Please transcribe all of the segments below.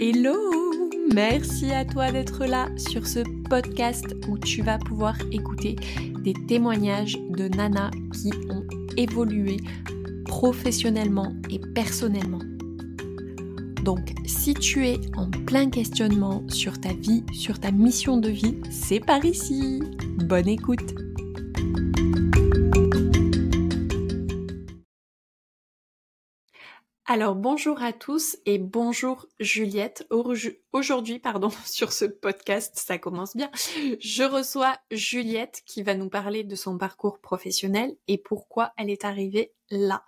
Hello Merci à toi d'être là sur ce podcast où tu vas pouvoir écouter des témoignages de nanas qui ont évolué professionnellement et personnellement. Donc si tu es en plein questionnement sur ta vie, sur ta mission de vie, c'est par ici. Bonne écoute Alors bonjour à tous et bonjour Juliette. Aujourd'hui, pardon, sur ce podcast, ça commence bien. Je reçois Juliette qui va nous parler de son parcours professionnel et pourquoi elle est arrivée là.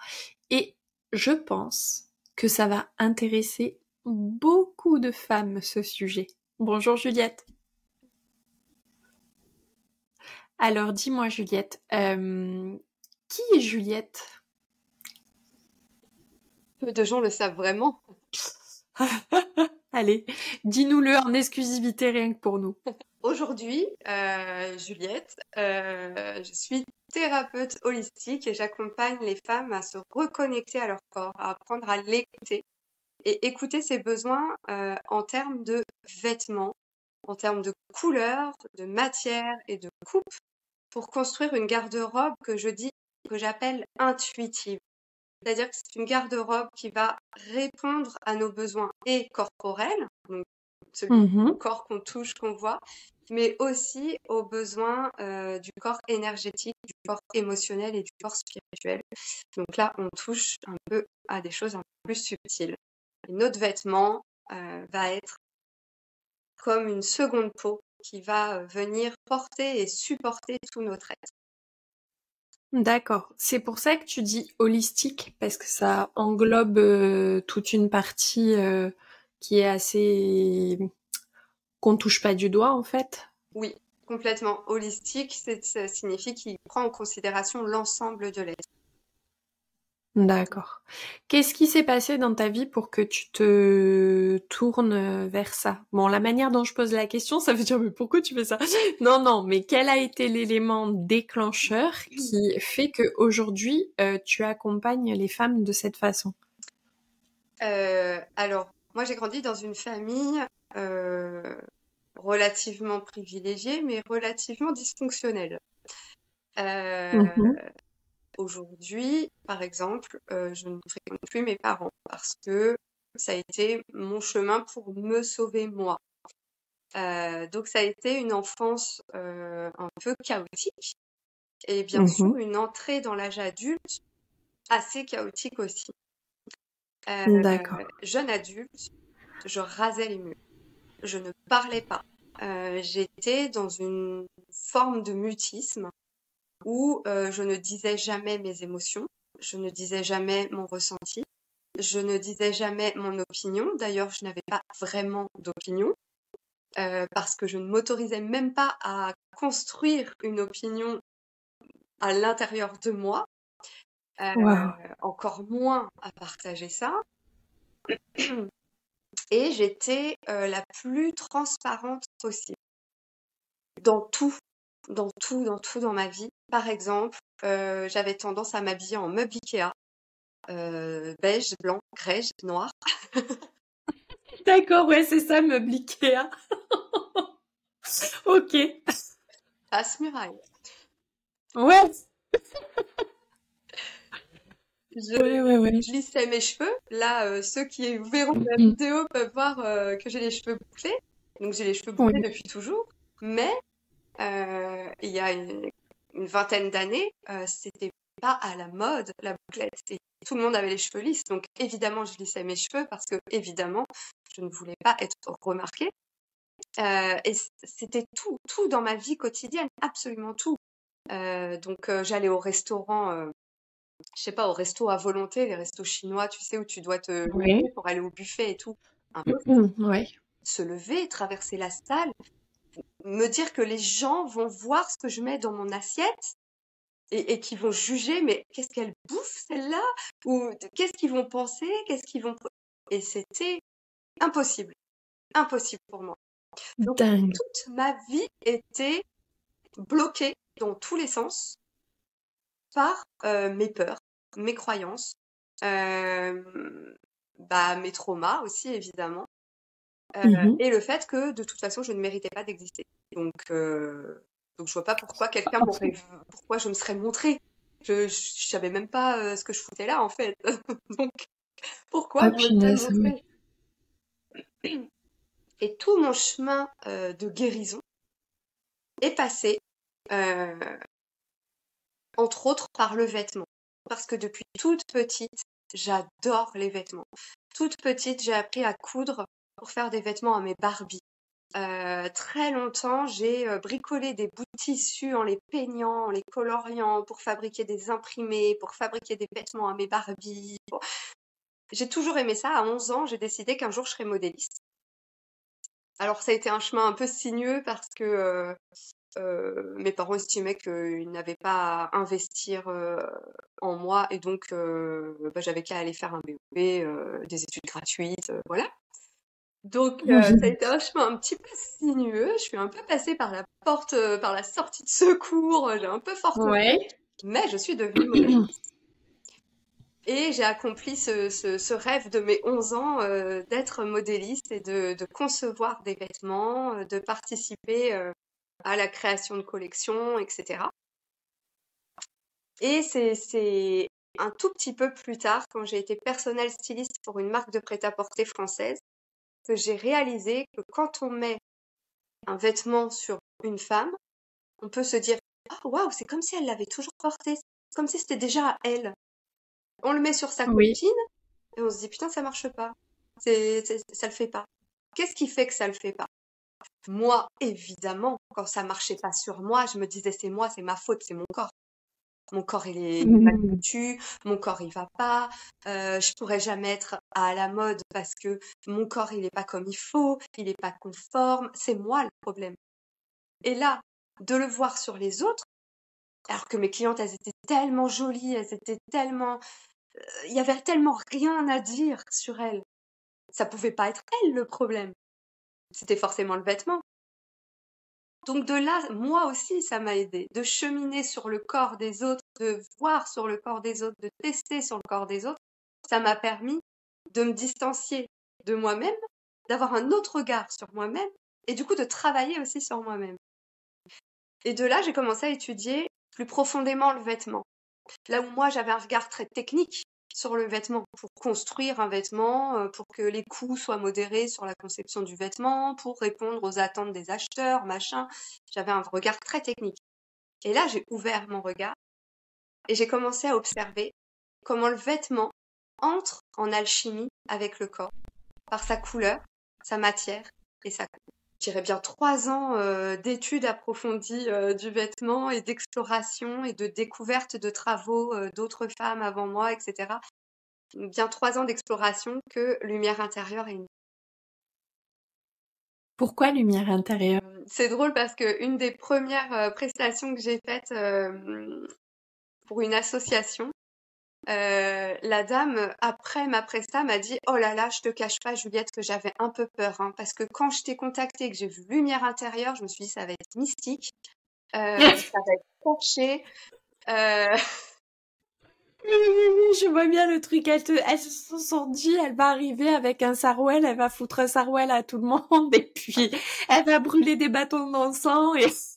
Et je pense que ça va intéresser beaucoup de femmes ce sujet. Bonjour Juliette. Alors dis-moi Juliette, euh, qui est Juliette? Peu de gens le savent vraiment. Allez, dis-nous-le en exclusivité rien que pour nous. Aujourd'hui, euh, Juliette, euh, je suis thérapeute holistique et j'accompagne les femmes à se reconnecter à leur corps, à apprendre à l'écouter et écouter ses besoins euh, en termes de vêtements, en termes de couleurs, de matière et de coupe pour construire une garde-robe que je dis que j'appelle intuitive. C'est-à-dire que c'est une garde-robe qui va répondre à nos besoins et corporels, donc celui mmh corps qu'on touche, qu'on voit, mais aussi aux besoins euh, du corps énergétique, du corps émotionnel et du corps spirituel. Donc là, on touche un peu à des choses un peu plus subtiles. Et notre vêtement euh, va être comme une seconde peau qui va euh, venir porter et supporter tout notre être. D'accord. C'est pour ça que tu dis holistique, parce que ça englobe euh, toute une partie euh, qui est assez... qu'on touche pas du doigt, en fait. Oui, complètement. Holistique, ça signifie qu'il prend en considération l'ensemble de l'être. D'accord. Qu'est-ce qui s'est passé dans ta vie pour que tu te tournes vers ça? Bon, la manière dont je pose la question, ça veut dire mais pourquoi tu fais ça? Non, non, mais quel a été l'élément déclencheur qui fait que aujourd'hui euh, tu accompagnes les femmes de cette façon? Euh, Alors, moi j'ai grandi dans une famille euh, relativement privilégiée, mais relativement dysfonctionnelle. Mmh Aujourd'hui, par exemple, euh, je ne fréquente plus mes parents parce que ça a été mon chemin pour me sauver moi. Euh, donc ça a été une enfance euh, un peu chaotique et bien mmh sûr une entrée dans l'âge adulte assez chaotique aussi. D'accord. Jeune adulte, je rasais les murs, je ne parlais pas. J'étais dans une forme de mutisme où euh, je ne disais jamais mes émotions, je ne disais jamais mon ressenti, je ne disais jamais mon opinion. D'ailleurs, je n'avais pas vraiment d'opinion euh, parce que je ne m'autorisais même pas à construire une opinion à l'intérieur de moi, euh, encore moins à partager ça. Et j'étais la plus transparente possible dans tout dans tout, dans tout dans ma vie. Par exemple, euh, j'avais tendance à m'habiller en meuble Ikea, euh, beige, blanc, grège, noir. D'accord, ouais, c'est ça, meuble Ikea. ok. Passe-muraille. Ouais. Je, lissais mes cheveux. Là, euh, ceux qui verront la mm. vidéo peuvent voir que j'ai les cheveux bouclés. Donc j'ai les cheveux bouclés depuis toujours. Mais il y a une, vingtaine d'années, euh, c'était pas à la mode la bouclette. Et tout le monde avait les cheveux lisses, donc évidemment je lissais mes cheveux parce que évidemment je ne voulais pas être remarquée. Euh, et c'était tout, tout dans ma vie quotidienne, absolument tout. donc j'allais au restaurant, je sais pas, au resto à volonté, les restos chinois, tu sais, où tu dois te lever pour aller au buffet et tout. ouais. Se lever, traverser la salle, me dire que les gens vont voir ce que je mets dans mon assiette et, et qui vont juger, mais qu'est-ce qu'elle bouffe celle-là? Ou qu'est-ce qu'ils vont penser? Qu'est-ce qu'ils vont Et c'était impossible, impossible pour moi. Donc toute ma vie était bloquée dans tous les sens par euh, mes peurs, mes croyances, euh, bah, mes traumas aussi évidemment. Mmh et le fait que de toute façon je ne méritais pas d'exister. Donc, donc je vois pas pourquoi quelqu'un m'aurait, pourquoi je me serais montrée. Je, je, savais même pas ce que je foutais là en fait. donc pourquoi ah, je me serais montrée? Et tout mon chemin de guérison est passé, entre autres, par le vêtement. Parce que depuis toute petite, j'adore les vêtements. Toute petite, j'ai appris à coudre pour faire des vêtements à mes Barbies. Euh, très longtemps, j'ai euh, bricolé des bouts de tissu en les peignant, en les coloriant pour fabriquer des imprimés, pour fabriquer des vêtements à mes Barbies. J'ai toujours aimé ça. À 11 ans, j'ai décidé qu'un jour je serais modéliste. Alors ça a été un chemin un peu sinueux parce que euh, mes parents estimaient qu'ils n'avaient pas à investir en moi et donc bah, j'avais qu'à aller faire un BEP, des études gratuites, voilà. Donc ça a été un chemin un petit peu sinueux. Je suis un peu passée par la porte, par la sortie de secours. J'ai un peu fortement, mais je suis devenue modéliste. Et j'ai accompli ce, ce, rêve de mes 11 ans d'être modéliste et de, de, concevoir des vêtements, de participer à la création de collections, etc. Et c'est un tout petit peu plus tard, quand j'ai été personnel styliste pour une marque de prêt-à-porter française, que j'ai réalisé que quand on met un vêtement sur une femme, on peut se dire oh, waouh, c'est comme si elle l'avait toujours porté, comme si c'était déjà à elle. On le met sur sa copine et on se dit putain, ça marche pas. C'est, ça le fait pas. Qu'est-ce qui fait que ça le fait pas? Moi, évidemment, quand ça marchait pas sur moi, je me disais c'est moi, c'est ma faute, c'est mon corps. Mon corps il est mal mmh. foutu, mon corps il va pas, euh, je pourrais jamais être à la mode parce que mon corps il est pas comme il faut, il est pas conforme, c'est moi le problème. Et là, de le voir sur les autres, alors que mes clientes elles étaient tellement jolies, elles étaient tellement, euh, il y avait tellement rien à dire sur elles, ça pouvait pas être elles le problème c'était forcément le vêtement. Donc de là, moi aussi, ça m'a aidé de cheminer sur le corps des autres, de voir sur le corps des autres, de tester sur le corps des autres. Ça m'a permis de me distancier de moi-même, d'avoir un autre regard sur moi-même et du coup de travailler aussi sur moi-même. Et de là, j'ai commencé à étudier plus profondément le vêtement. Là où moi, j'avais un regard très technique, sur le vêtement, pour construire un vêtement, euh, pour que les coûts soient modérés sur la conception du vêtement, pour répondre aux attentes des acheteurs, machin. J'avais un regard très technique. Et là, j'ai ouvert mon regard et j'ai commencé à observer comment le vêtement entre en alchimie avec le corps, par sa couleur, sa matière et sa dirais bien trois ans euh, d'études approfondies euh, du vêtement et d'exploration et de découverte de travaux euh, d'autres femmes avant moi, etc. Bien trois ans d'exploration que Lumière intérieure est née. Pourquoi Lumière intérieure? C'est drôle parce que une des premières prestations que j'ai faites pour une association, euh, la dame, après ma presta, m'a dit Oh là là, je te cache pas, Juliette, que j'avais un peu peur. Hein, parce que quand je t'ai contactée, que j'ai vu Lumière intérieure, je me suis dit Ça va être mystique. Euh, ça va être penché. Euh... Je vois bien le truc. Elle, te, elle se sont dit, elle va arriver avec un sarouel, elle va foutre un sarouel à tout le monde et puis elle va brûler des bâtons d'encens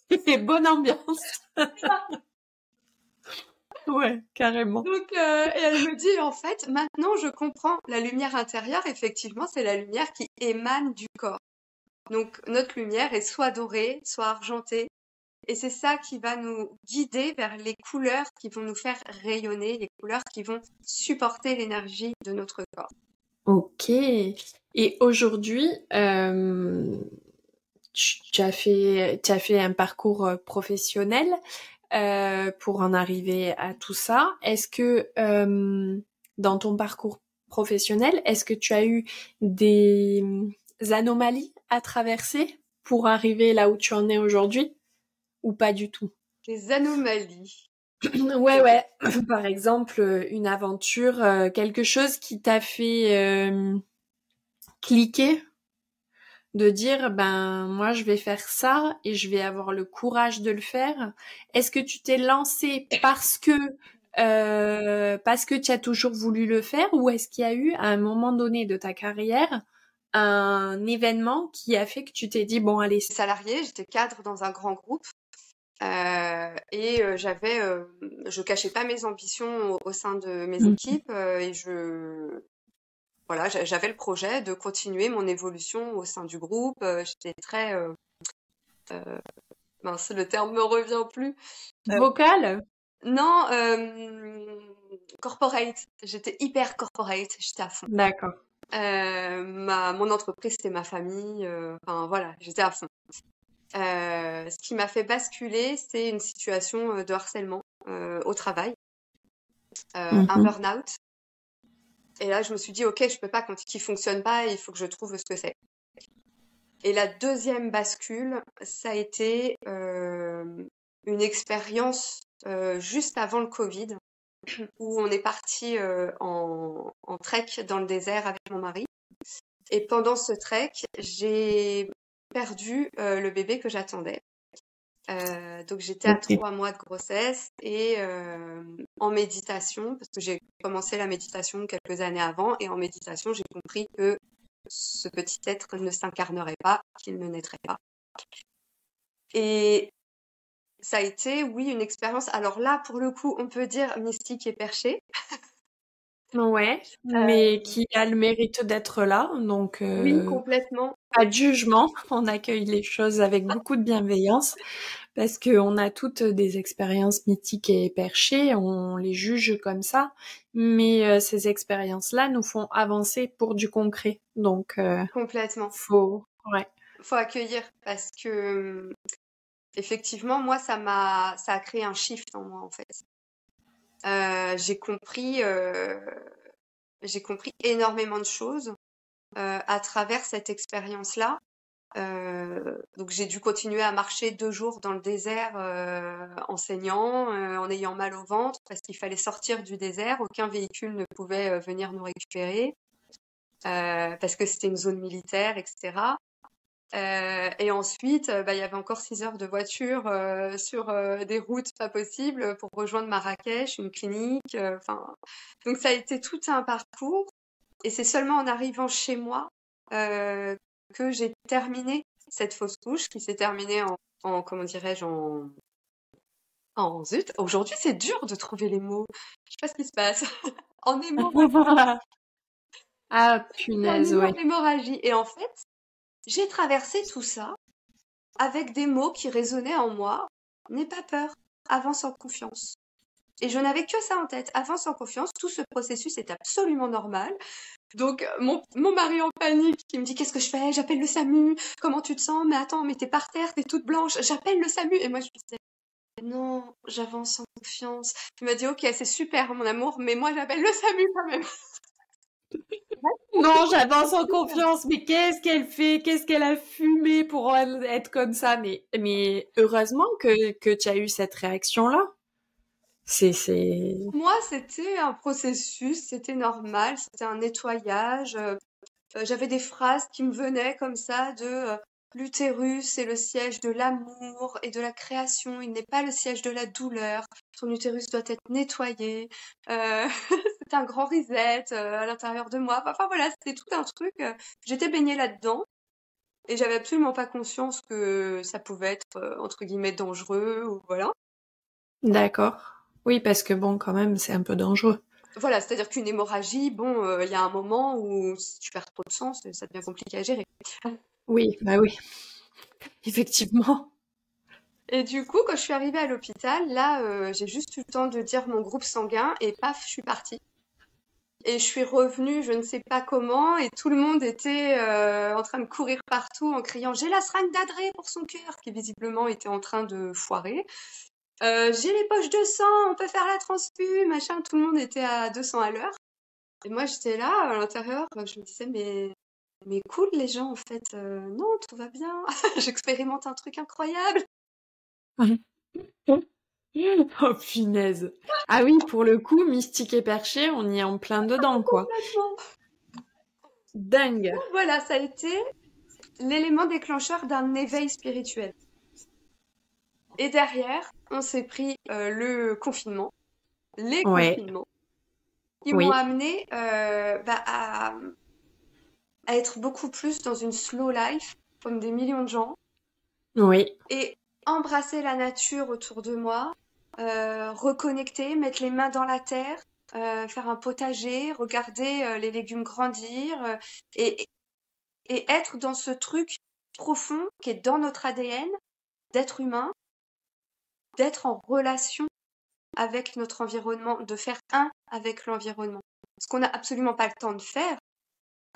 et, et bonne ambiance. Ouais, carrément. Donc, euh, et elle me dit, en fait, maintenant je comprends. La lumière intérieure, effectivement, c'est la lumière qui émane du corps. Donc, notre lumière est soit dorée, soit argentée. Et c'est ça qui va nous guider vers les couleurs qui vont nous faire rayonner, les couleurs qui vont supporter l'énergie de notre corps. Ok. Et aujourd'hui, euh, tu, as fait, tu as fait un parcours euh, professionnel. Euh, pour en arriver à tout ça. Est-ce que euh, dans ton parcours professionnel, est-ce que tu as eu des anomalies à traverser pour arriver là où tu en es aujourd'hui ou pas du tout? Des anomalies. ouais, ouais. Par exemple, une aventure, euh, quelque chose qui t'a fait cliquer de dire ben moi je vais faire ça et je vais avoir le courage de le faire Est-ce que tu t'es lancé parce que euh, parce que tu as toujours voulu le faire ou est-ce qu'il y a eu à un moment donné de ta carrière un événement qui a fait que tu t'es dit bon allez. Salarié, j'étais cadre dans un grand groupe euh, et euh, j'avais, euh, je cachais pas mes ambitions au, sein de mes mmh. équipes et je, voilà, j'avais le projet de continuer mon évolution au sein du groupe. J'étais très, mince, le terme me revient plus. Vocal? Non, corporate. J'étais hyper corporate. J'étais à fond. D'accord. ma, mon entreprise, c'était ma famille. Enfin voilà, j'étais à fond. Euh, ce qui m'a fait basculer, c'est une situation euh, de harcèlement euh, au travail, un mhm. burn-out. Et là, je me suis dit, ok, je peux pas quand qui fonctionne pas, il faut que je trouve ce que c'est. Et la deuxième bascule, ça a été une expérience juste avant le Covid, où on est parti en, en trek dans le désert avec mon mari. Et pendant ce trek, j'ai perdu euh, le bébé que j'attendais. Euh, donc j'étais à trois mois de grossesse et euh, en méditation, parce que j'ai commencé la méditation quelques années avant, et en méditation j'ai compris que ce petit être ne s'incarnerait pas, qu'il ne naîtrait pas. Et ça a été, oui, une expérience. Alors là, pour le coup, on peut dire mystique et perché. Ouais, mais qui a le mérite d'être là, donc oui, complètement. Pas de jugement, on accueille les choses avec beaucoup de bienveillance parce qu'on a toutes des expériences mythiques et perchées, on les juge comme ça, mais ces expériences-là nous font avancer pour du concret. Donc complètement. Faut ouais. Faut accueillir parce que effectivement moi ça m'a ça a créé un shift en moi en fait. Euh, j'ai compris, euh, j'ai compris énormément de choses euh, à travers cette expérience-là. donc j'ai dû continuer à marcher deux jours dans le désert enseignant, en ayant mal au ventre parce qu'il fallait sortir du désert. Aucun véhicule ne pouvait venir nous récupérer parce que c'était une zone militaire, etc. Euh, et ensuite, euh, bah, il y avait encore six heures de voiture euh, sur des routes pas possibles pour rejoindre Marrakech, une clinique. Donc ça a été tout un parcours. Et c'est seulement en arrivant chez moi que j'ai terminé cette fausse couche, qui s'est terminée en, en comment dirais-je, en en zut. Aujourd'hui, c'est dur de trouver les mots. Je sais pas ce qui se passe. en hémorragie. ah punaise, en hémorragie. Et en fait, j'ai traversé tout ça avec des mots qui résonnaient en moi. N'aie pas peur, avance en confiance. Et je n'avais que ça en tête, avance en confiance, tout ce processus est absolument normal. Donc mon, mari en panique qui me dit qu'est-ce que je fais? J'appelle le SAMU, comment tu te sens? Mais attends, mais t'es par terre, t'es toute blanche, j'appelle le SAMU. Et moi je me disais non, j'avance en confiance. Il m'a dit ok, c'est super mon amour, mais moi j'appelle le SAMU quand même. non, j'avance en confiance, mais qu'est-ce qu'elle fait? Qu'est-ce qu'elle a fumé pour être comme ça? Mais, mais heureusement que, que tu as eu cette réaction-là. C'est, c'est... Moi, c'était un processus, c'était normal, c'était un nettoyage. Euh, j'avais des phrases qui me venaient comme ça de euh, L'utérus est le siège de l'amour et de la création, il n'est pas le siège de la douleur. Ton utérus doit être nettoyé. Euh, c'est un grand reset euh, à l'intérieur de moi. Enfin voilà, c'était tout un truc. Euh, j'étais baignée là-dedans et j'avais absolument pas conscience que ça pouvait être entre guillemets dangereux ou voilà. D'accord. Oui, parce que bon, quand même, c'est un peu dangereux. Voilà, c'est-à-dire qu'une hémorragie, bon, il y a un moment où si tu perds trop de sang, ça devient compliqué à gérer. Oui, bah oui. Effectivement. Et du coup, quand je suis arrivée à l'hôpital, là, euh, j'ai juste eu le temps de dire mon groupe sanguin et paf, je suis partie. Et je suis revenue, je ne sais pas comment, et tout le monde était euh, en train de courir partout en criant J'ai la seringue d'adré pour son cœur, qui visiblement était en train de foirer. Euh, J'ai les poches de sang, on peut faire la transfu, machin. Tout le monde était à 200 à l'heure. Et moi, j'étais là, à l'intérieur, je me disais Mais mais cool les gens en fait. Euh, non, tout va bien. J'expérimente un truc incroyable. oh punaise. Ah oui, pour le coup, mystique et perché, on y est en plein dedans quoi. Dingue. Voilà, ça a été l'élément déclencheur d'un éveil spirituel. Et derrière, on s'est pris euh, le confinement, les confinements, qui m'ont amené euh, bah, à, à être beaucoup plus dans une slow life, comme des millions de gens. Oui. Et embrasser la nature autour de moi, euh, reconnecter, mettre les mains dans la terre, euh, faire un potager, regarder euh, les légumes grandir et, et être dans ce truc profond qui est dans notre ADN d'être humain, d'être en relation avec notre environnement, de faire un avec l'environnement. Ce qu'on n'a absolument pas le temps de faire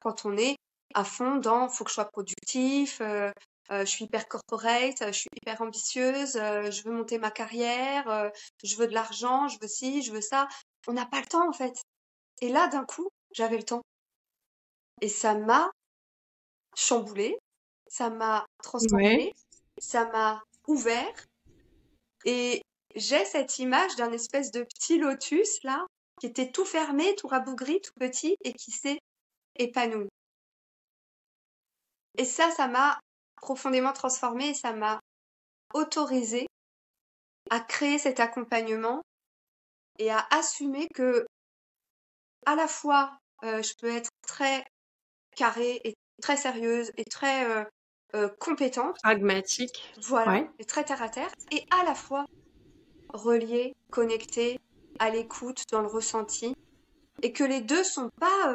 quand on est à fond dans faut que je sois productif, euh, euh, je suis hyper corporate, je suis hyper ambitieuse, euh, je veux monter ma carrière, je veux de l'argent, je veux ci, je veux ça. On n'a pas le temps en fait. Et là, d'un coup, j'avais le temps. Et ça m'a chamboulé, ça m'a transformé, ça m'a ouvert. Et j'ai cette image d'un espèce de petit lotus là, qui était tout fermé, tout rabougri, tout petit, et qui s'est épanoui. Et ça, ça m'a profondément transformé et ça m'a autorisé à créer cet accompagnement et à assumer que à la fois euh, je peux être très carrée et très sérieuse et très euh, euh, compétente, pragmatique, voilà, et très terre à terre, et à la fois reliée, connectée, à l'écoute, dans le ressenti, et que les deux sont pas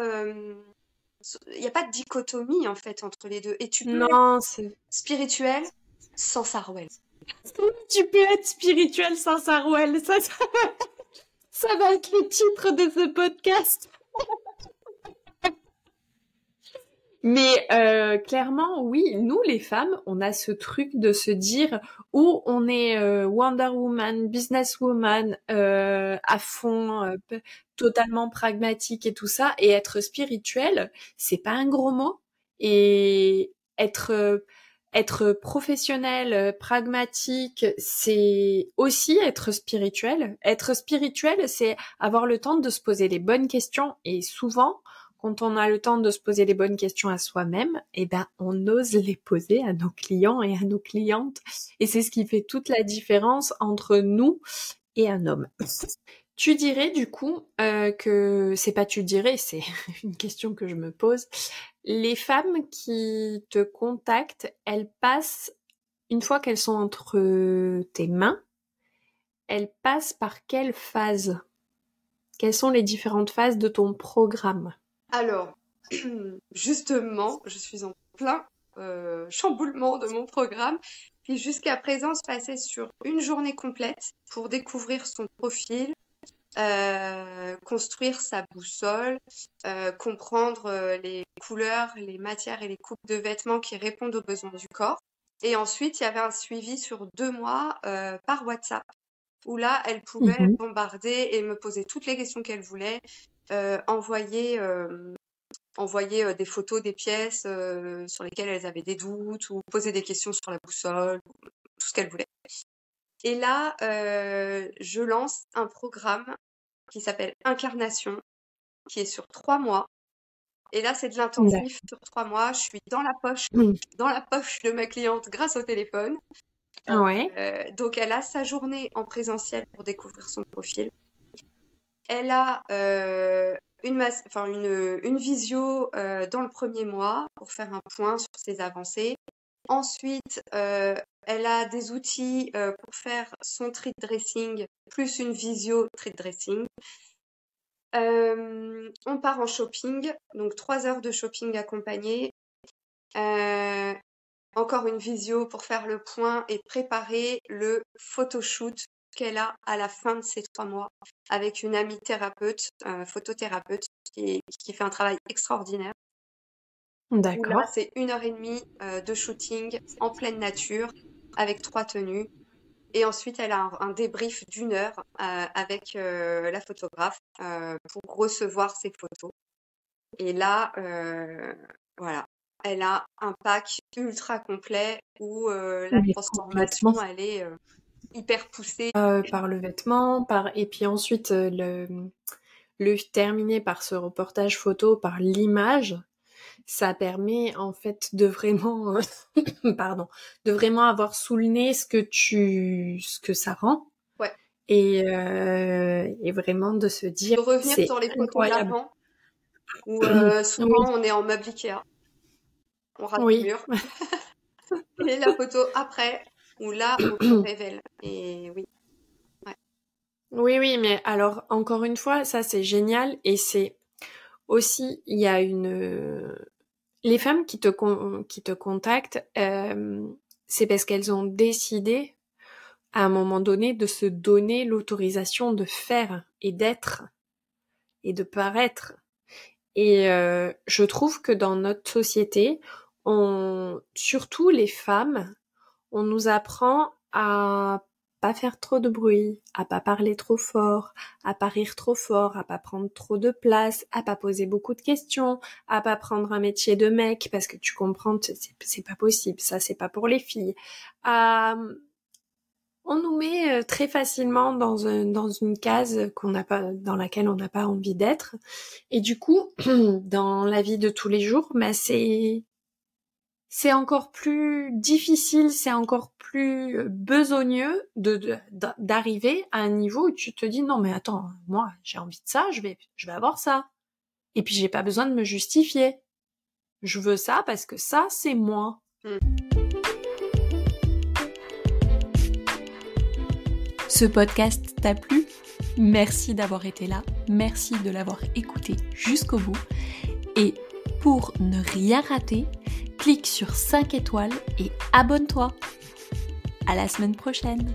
il n'y a pas de dichotomie en fait entre les deux. Et tu peux non, être spirituel sans Sarwell. Tu peux être spirituel sans Sarwell. Ça, ça, ça va être le titre de ce podcast. Mais euh, clairement, oui, nous les femmes, on a ce truc de se dire où on est euh, Wonder Woman, businesswoman euh, à fond, euh, totalement pragmatique et tout ça, et être spirituel, c'est pas un gros mot. Et être être professionnel, pragmatique, c'est aussi être spirituel. Être spirituel, c'est avoir le temps de se poser les bonnes questions et souvent, quand on a le temps de se poser les bonnes questions à soi-même, eh ben, on ose les poser à nos clients et à nos clientes. Et c'est ce qui fait toute la différence entre nous et un homme. Tu dirais du coup euh, que c'est pas tu dirais, c'est une question que je me pose. Les femmes qui te contactent, elles passent une fois qu'elles sont entre tes mains, elles passent par quelle phase? Quelles sont les différentes phases de ton programme? Alors, justement, je suis en plein euh, chamboulement de mon programme qui jusqu'à présent se passait sur une journée complète pour découvrir son profil, euh, construire sa boussole, euh, comprendre les couleurs, les matières et les coupes de vêtements qui répondent aux besoins du corps. Et ensuite, il y avait un suivi sur deux mois par WhatsApp où là, elle pouvait mmh bombarder et me poser toutes les questions qu'elle voulait, envoyer, euh, envoyer euh, des photos des pièces sur lesquelles elles avaient des doutes ou poser des questions sur la boussole, tout ce qu'elles voulaient. Et là, je lance un programme qui s'appelle Incarnation, qui est sur trois mois. Et là, c'est de l'intensif sur trois mois. Je suis dans la poche, mmh. dans la poche de ma cliente grâce au téléphone. Ouais. donc, elle a sa journée en présentiel pour découvrir son profil. Elle a euh, une, visio euh, dans le premier mois pour faire un point sur ses avancées. Ensuite, euh, elle a des outils pour faire son treat dressing plus une visio treat dressing. on part en shopping, donc trois heures de shopping accompagné. encore une visio pour faire le point et préparer le photoshoot qu'elle a à la fin de ces trois mois avec une amie thérapeute, euh, photothérapeute, qui, qui, fait un travail extraordinaire. D'accord. C'est une heure et demie euh, de shooting en pleine nature avec trois tenues. Et ensuite, elle a un, débrief d'une heure euh, avec la photographe pour recevoir ses photos. Et là, voilà, elle a un pack ultra complet où la transformation, elle est hyper poussé. Euh, par le vêtement, par et puis ensuite euh, le le terminer par ce reportage photo, par l'image, ça permet en fait de vraiment, pardon, de vraiment avoir sous le nez ce que tu, ce que ça rend. Ouais. Et, euh, et vraiment de se dire. De revenir sur les photos d'avant, où euh, souvent on est en meuble Ikea. on rate le mur. et la photo après, où là, on se révèle. Et oui. Oui, oui, mais alors, encore une fois, ça c'est génial et c'est aussi, il y a une... Les femmes qui te, qui te contactent, euh, c'est parce qu'elles ont décidé à un moment donné de se donner l'autorisation de faire et d'être et de paraître. Et euh, je trouve que dans notre société, on, surtout les femmes, on nous apprend à pas faire trop de bruit, à pas parler trop fort, à pas rire trop fort, à pas prendre trop de place, à pas poser beaucoup de questions, à pas prendre un métier de mec parce que tu comprends, c'est pas possible, ça c'est pas pour les filles. on nous met euh, très facilement dans, une case qu'on n'a pas, dans laquelle on n'a pas envie d'être. Et du coup, dans la vie de tous les jours, bah c'est c'est encore plus difficile, c'est encore plus euh, besogneux d'arriver à un niveau où tu te dis non mais attends, moi j'ai envie de ça, je vais je vais avoir ça. Et puis j'ai pas besoin de me justifier. Je veux ça parce que ça c'est moi. Hmm. Ce podcast t'a plu? Merci d'avoir été là, merci de l'avoir écouté jusqu'au bout. Et pour ne rien rater, clique sur 5 étoiles et abonne-toi. À la semaine prochaine.